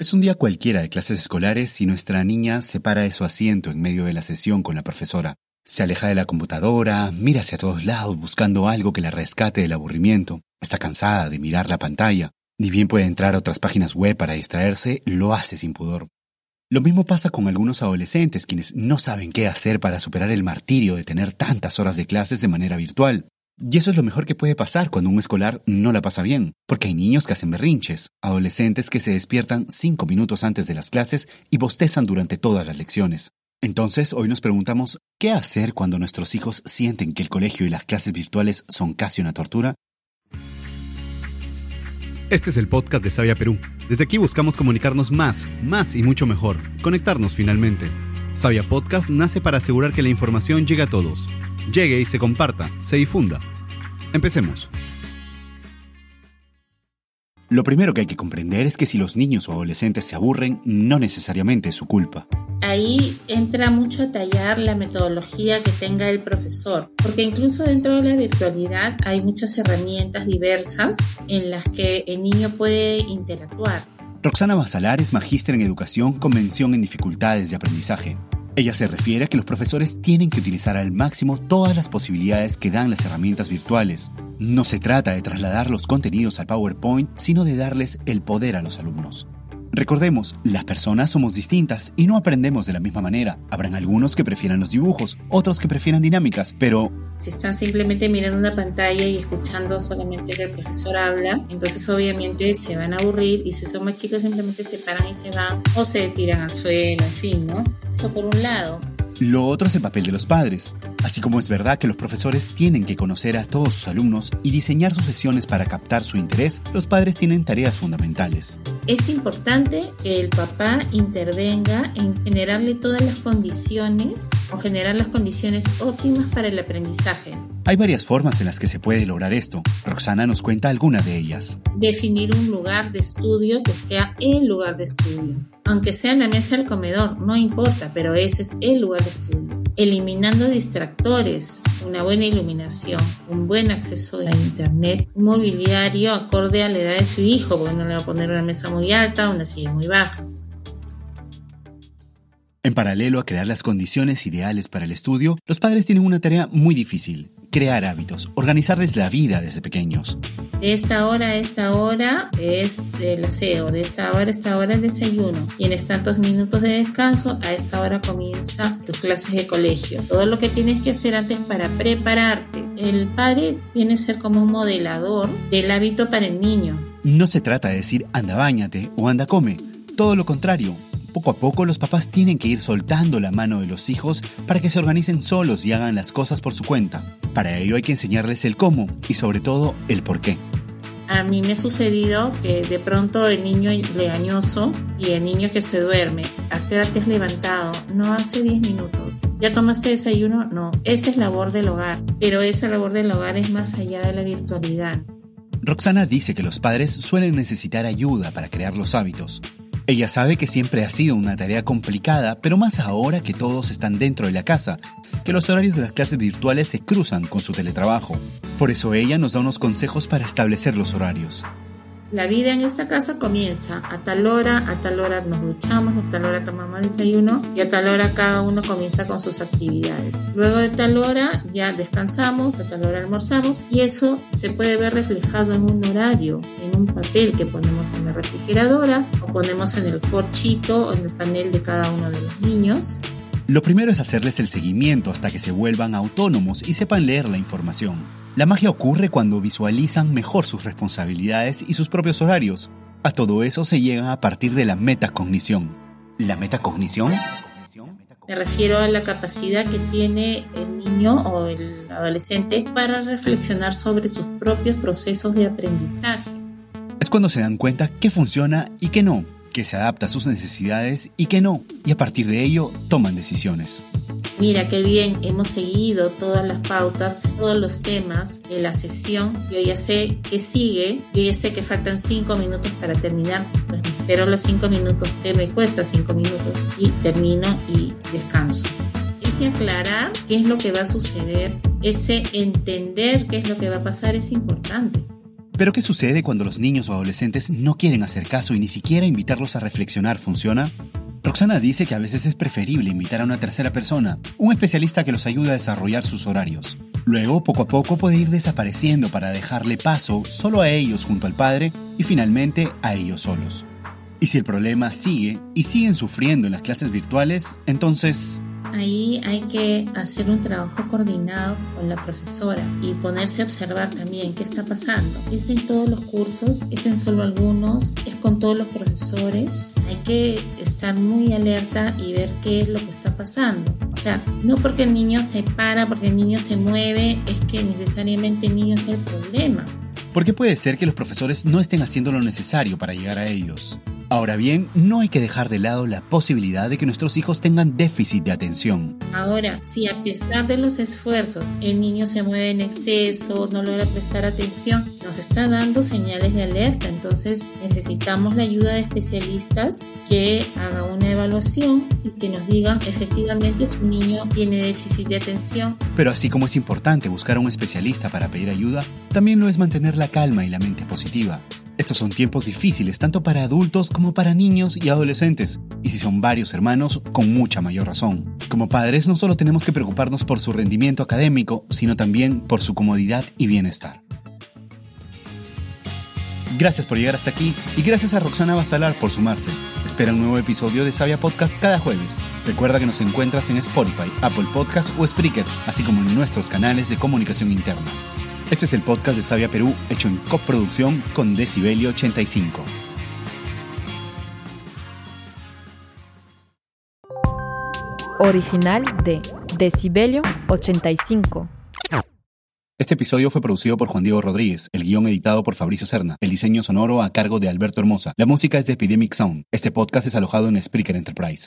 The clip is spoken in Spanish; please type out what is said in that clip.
Es un día cualquiera de clases escolares y nuestra niña se para de su asiento en medio de la sesión con la profesora. Se aleja de la computadora, mira hacia todos lados buscando algo que la rescate del aburrimiento. Está cansada de mirar la pantalla. Ni bien puede entrar a otras páginas web para distraerse, lo hace sin pudor. Lo mismo pasa con algunos adolescentes quienes no saben qué hacer para superar el martirio de tener tantas horas de clases de manera virtual. Y eso es lo mejor que puede pasar cuando un escolar no la pasa bien, porque hay niños que hacen berrinches, adolescentes que se despiertan cinco minutos antes de las clases y bostezan durante todas las lecciones. Entonces, hoy nos preguntamos, ¿qué hacer cuando nuestros hijos sienten que el colegio y las clases virtuales son casi una tortura? Este es el podcast de Sabia Perú. Desde aquí buscamos comunicarnos más, más y mucho mejor, conectarnos finalmente. Sabia Podcast nace para asegurar que la información llegue a todos, llegue y se comparta, se difunda. Empecemos. Lo primero que hay que comprender es que si los niños o adolescentes se aburren, no necesariamente es su culpa. Ahí entra mucho a tallar la metodología que tenga el profesor, porque incluso dentro de la virtualidad hay muchas herramientas diversas en las que el niño puede interactuar. Roxana Basalar es magíster en educación con mención en dificultades de aprendizaje. Ella se refiere a que los profesores tienen que utilizar al máximo todas las posibilidades que dan las herramientas virtuales. No se trata de trasladar los contenidos al PowerPoint, sino de darles el poder a los alumnos. Recordemos, las personas somos distintas y no aprendemos de la misma manera. Habrán algunos que prefieran los dibujos, otros que prefieran dinámicas, pero... Si están simplemente mirando una pantalla y escuchando solamente que el profesor habla, entonces obviamente se van a aburrir y si son más chicos simplemente se paran y se van o se tiran al suelo, en fin, ¿no? Eso por un lado. Lo otro es el papel de los padres. Así como es verdad que los profesores tienen que conocer a todos sus alumnos y diseñar sus sesiones para captar su interés, los padres tienen tareas fundamentales. Es importante que el papá intervenga en generarle todas las condiciones o generar las condiciones óptimas para el aprendizaje. Hay varias formas en las que se puede lograr esto. Roxana nos cuenta alguna de ellas. Definir un lugar de estudio que sea el lugar de estudio aunque sea en la mesa del comedor, no importa, pero ese es el lugar de estudio. Eliminando distractores, una buena iluminación, un buen acceso a internet, un mobiliario acorde a la edad de su hijo, porque no le va a poner una mesa muy alta o una silla muy baja. En paralelo a crear las condiciones ideales para el estudio, los padres tienen una tarea muy difícil, crear hábitos, organizarles la vida desde pequeños. De esta hora a esta hora es el aseo, de esta hora a esta hora el desayuno. Tienes tantos minutos de descanso, a esta hora comienza tus clases de colegio. Todo lo que tienes que hacer antes para prepararte. El padre viene a ser como un modelador del hábito para el niño. No se trata de decir anda bañate o anda come. Todo lo contrario, poco a poco los papás tienen que ir soltando la mano de los hijos para que se organicen solos y hagan las cosas por su cuenta. Para ello hay que enseñarles el cómo y sobre todo el por qué. A mí me ha sucedido que de pronto el niño legañoso y el niño que se duerme, ¿a qué hora te has levantado? No hace 10 minutos. ¿Ya tomaste desayuno? No. Esa es labor del hogar, pero esa labor del hogar es más allá de la virtualidad. Roxana dice que los padres suelen necesitar ayuda para crear los hábitos, ella sabe que siempre ha sido una tarea complicada, pero más ahora que todos están dentro de la casa, que los horarios de las clases virtuales se cruzan con su teletrabajo. Por eso ella nos da unos consejos para establecer los horarios. La vida en esta casa comienza a tal hora, a tal hora nos duchamos, a tal hora tomamos desayuno y a tal hora cada uno comienza con sus actividades. Luego de tal hora ya descansamos, a tal hora almorzamos y eso se puede ver reflejado en un horario, en un papel que ponemos en la refrigeradora ponemos en el corchito o en el panel de cada uno de los niños. Lo primero es hacerles el seguimiento hasta que se vuelvan autónomos y sepan leer la información. La magia ocurre cuando visualizan mejor sus responsabilidades y sus propios horarios. A todo eso se llega a partir de la metacognición. ¿La metacognición? Me refiero a la capacidad que tiene el niño o el adolescente para reflexionar sobre sus propios procesos de aprendizaje. Cuando se dan cuenta qué funciona y qué no, que se adapta a sus necesidades y qué no, y a partir de ello toman decisiones. Mira qué bien, hemos seguido todas las pautas, todos los temas de la sesión. Yo ya sé que sigue, yo ya sé que faltan cinco minutos para terminar. Pues me espero los cinco minutos que me cuesta cinco minutos y termino y descanso. Ese aclarar qué es lo que va a suceder, ese entender qué es lo que va a pasar es importante. Pero ¿qué sucede cuando los niños o adolescentes no quieren hacer caso y ni siquiera invitarlos a reflexionar funciona? Roxana dice que a veces es preferible invitar a una tercera persona, un especialista que los ayude a desarrollar sus horarios. Luego, poco a poco puede ir desapareciendo para dejarle paso solo a ellos junto al padre y finalmente a ellos solos. Y si el problema sigue y siguen sufriendo en las clases virtuales, entonces Ahí hay que hacer un trabajo coordinado con la profesora y ponerse a observar también qué está pasando. Es en todos los cursos, es en solo algunos, es con todos los profesores. Hay que estar muy alerta y ver qué es lo que está pasando. O sea, no porque el niño se para, porque el niño se mueve, es que necesariamente el niño es el problema. Porque puede ser que los profesores no estén haciendo lo necesario para llegar a ellos. Ahora bien, no hay que dejar de lado la posibilidad de que nuestros hijos tengan déficit de atención. Ahora, si a pesar de los esfuerzos el niño se mueve en exceso, no logra prestar atención, nos está dando señales de alerta. Entonces necesitamos la ayuda de especialistas que hagan una evaluación y que nos digan efectivamente su niño tiene déficit de atención. Pero así como es importante buscar a un especialista para pedir ayuda, también lo es mantener la calma y la mente positiva. Estos son tiempos difíciles tanto para adultos como para niños y adolescentes, y si son varios hermanos, con mucha mayor razón. Como padres no solo tenemos que preocuparnos por su rendimiento académico, sino también por su comodidad y bienestar. Gracias por llegar hasta aquí y gracias a Roxana Basalar por sumarse. Espera un nuevo episodio de Sabia Podcast cada jueves. Recuerda que nos encuentras en Spotify, Apple Podcast o Spreaker, así como en nuestros canales de comunicación interna. Este es el podcast de Sabia Perú, hecho en coproducción con Decibelio 85. Original de Decibelio 85. Este episodio fue producido por Juan Diego Rodríguez, el guion editado por Fabricio Serna, el diseño sonoro a cargo de Alberto Hermosa. La música es de Epidemic Sound. Este podcast es alojado en Spreaker Enterprise.